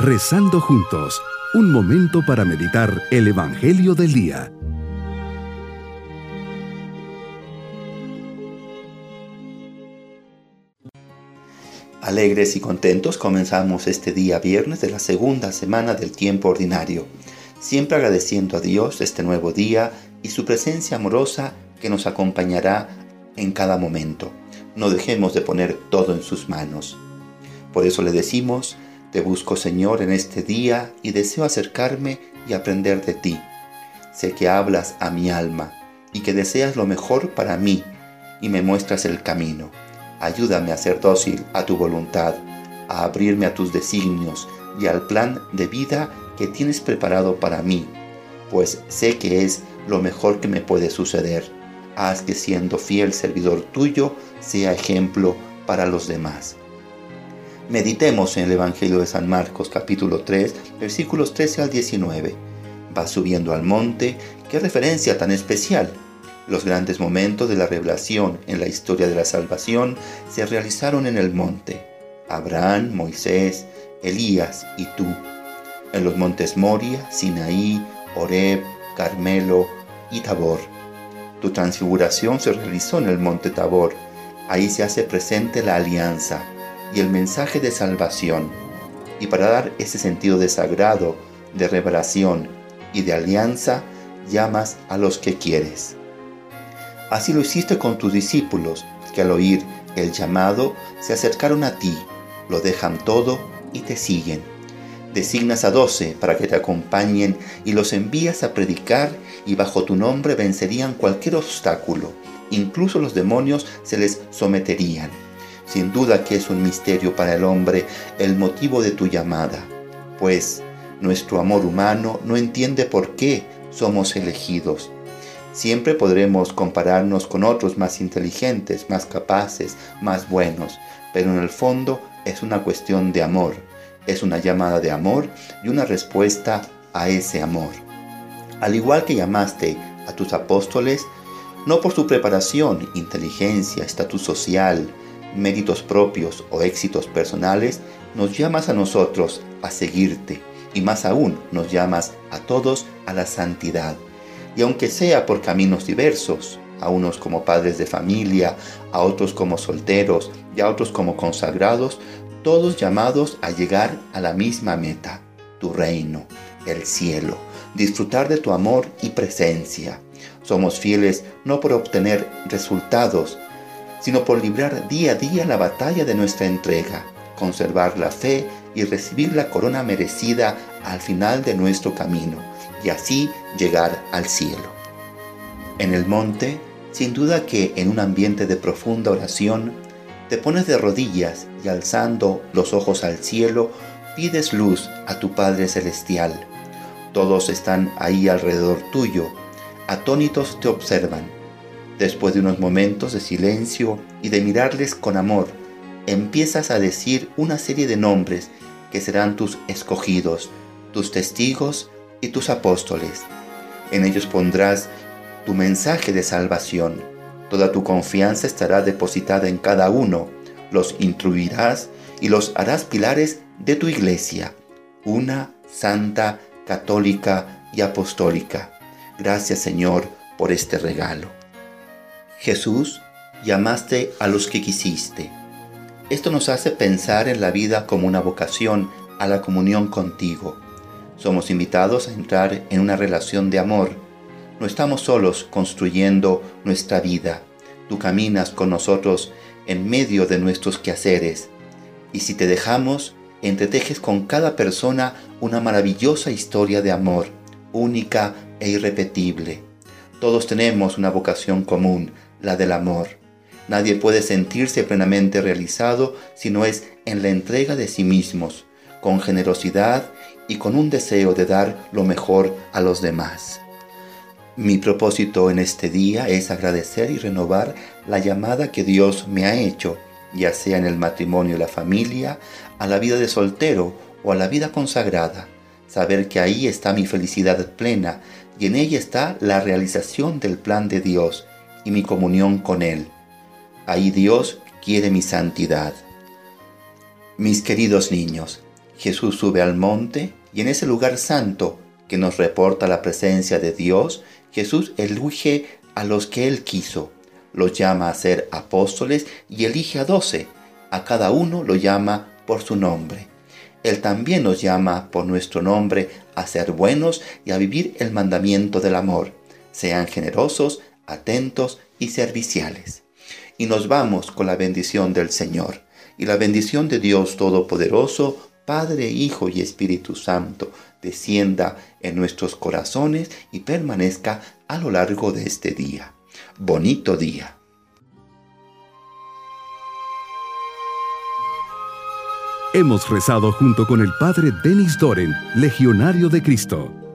Rezando juntos, un momento para meditar el Evangelio del Día. Alegres y contentos comenzamos este día viernes de la segunda semana del tiempo ordinario, siempre agradeciendo a Dios este nuevo día y su presencia amorosa que nos acompañará en cada momento. No dejemos de poner todo en sus manos. Por eso le decimos, te busco Señor en este día y deseo acercarme y aprender de ti. Sé que hablas a mi alma y que deseas lo mejor para mí y me muestras el camino. Ayúdame a ser dócil a tu voluntad, a abrirme a tus designios y al plan de vida que tienes preparado para mí, pues sé que es lo mejor que me puede suceder. Haz que siendo fiel servidor tuyo sea ejemplo para los demás. Meditemos en el Evangelio de San Marcos capítulo 3 versículos 13 al 19. Va subiendo al monte, qué referencia tan especial. Los grandes momentos de la revelación en la historia de la salvación se realizaron en el monte. Abraham, Moisés, Elías y tú. En los montes Moria, Sinaí, Horeb, Carmelo y Tabor. Tu transfiguración se realizó en el monte Tabor. Ahí se hace presente la alianza y el mensaje de salvación. Y para dar ese sentido de sagrado, de revelación y de alianza, llamas a los que quieres. Así lo hiciste con tus discípulos, que al oír el llamado se acercaron a ti, lo dejan todo y te siguen. Designas a doce para que te acompañen y los envías a predicar y bajo tu nombre vencerían cualquier obstáculo. Incluso los demonios se les someterían. Sin duda que es un misterio para el hombre el motivo de tu llamada, pues nuestro amor humano no entiende por qué somos elegidos. Siempre podremos compararnos con otros más inteligentes, más capaces, más buenos, pero en el fondo es una cuestión de amor, es una llamada de amor y una respuesta a ese amor. Al igual que llamaste a tus apóstoles, no por su preparación, inteligencia, estatus social, méritos propios o éxitos personales, nos llamas a nosotros a seguirte y más aún nos llamas a todos a la santidad. Y aunque sea por caminos diversos, a unos como padres de familia, a otros como solteros y a otros como consagrados, todos llamados a llegar a la misma meta, tu reino, el cielo, disfrutar de tu amor y presencia. Somos fieles no por obtener resultados, sino por librar día a día la batalla de nuestra entrega, conservar la fe y recibir la corona merecida al final de nuestro camino, y así llegar al cielo. En el monte, sin duda que en un ambiente de profunda oración, te pones de rodillas y alzando los ojos al cielo, pides luz a tu Padre Celestial. Todos están ahí alrededor tuyo, atónitos te observan Después de unos momentos de silencio y de mirarles con amor, empiezas a decir una serie de nombres que serán tus escogidos, tus testigos y tus apóstoles. En ellos pondrás tu mensaje de salvación. Toda tu confianza estará depositada en cada uno. Los instruirás y los harás pilares de tu iglesia, una santa, católica y apostólica. Gracias Señor por este regalo. Jesús, llamaste a los que quisiste. Esto nos hace pensar en la vida como una vocación a la comunión contigo. Somos invitados a entrar en una relación de amor. No estamos solos construyendo nuestra vida. Tú caminas con nosotros en medio de nuestros quehaceres. Y si te dejamos, entretejes con cada persona una maravillosa historia de amor, única e irrepetible. Todos tenemos una vocación común, la del amor. Nadie puede sentirse plenamente realizado si no es en la entrega de sí mismos, con generosidad y con un deseo de dar lo mejor a los demás. Mi propósito en este día es agradecer y renovar la llamada que Dios me ha hecho, ya sea en el matrimonio y la familia, a la vida de soltero o a la vida consagrada. Saber que ahí está mi felicidad plena y en ella está la realización del plan de Dios y mi comunión con Él. Ahí Dios quiere mi santidad. Mis queridos niños, Jesús sube al monte y en ese lugar santo que nos reporta la presencia de Dios, Jesús elige a los que Él quiso, los llama a ser apóstoles y elige a doce, a cada uno lo llama por su nombre. Él también nos llama por nuestro nombre a ser buenos y a vivir el mandamiento del amor. Sean generosos, atentos y serviciales. Y nos vamos con la bendición del Señor. Y la bendición de Dios Todopoderoso, Padre, Hijo y Espíritu Santo, descienda en nuestros corazones y permanezca a lo largo de este día. Bonito día. Hemos rezado junto con el Padre Denis Doren, Legionario de Cristo.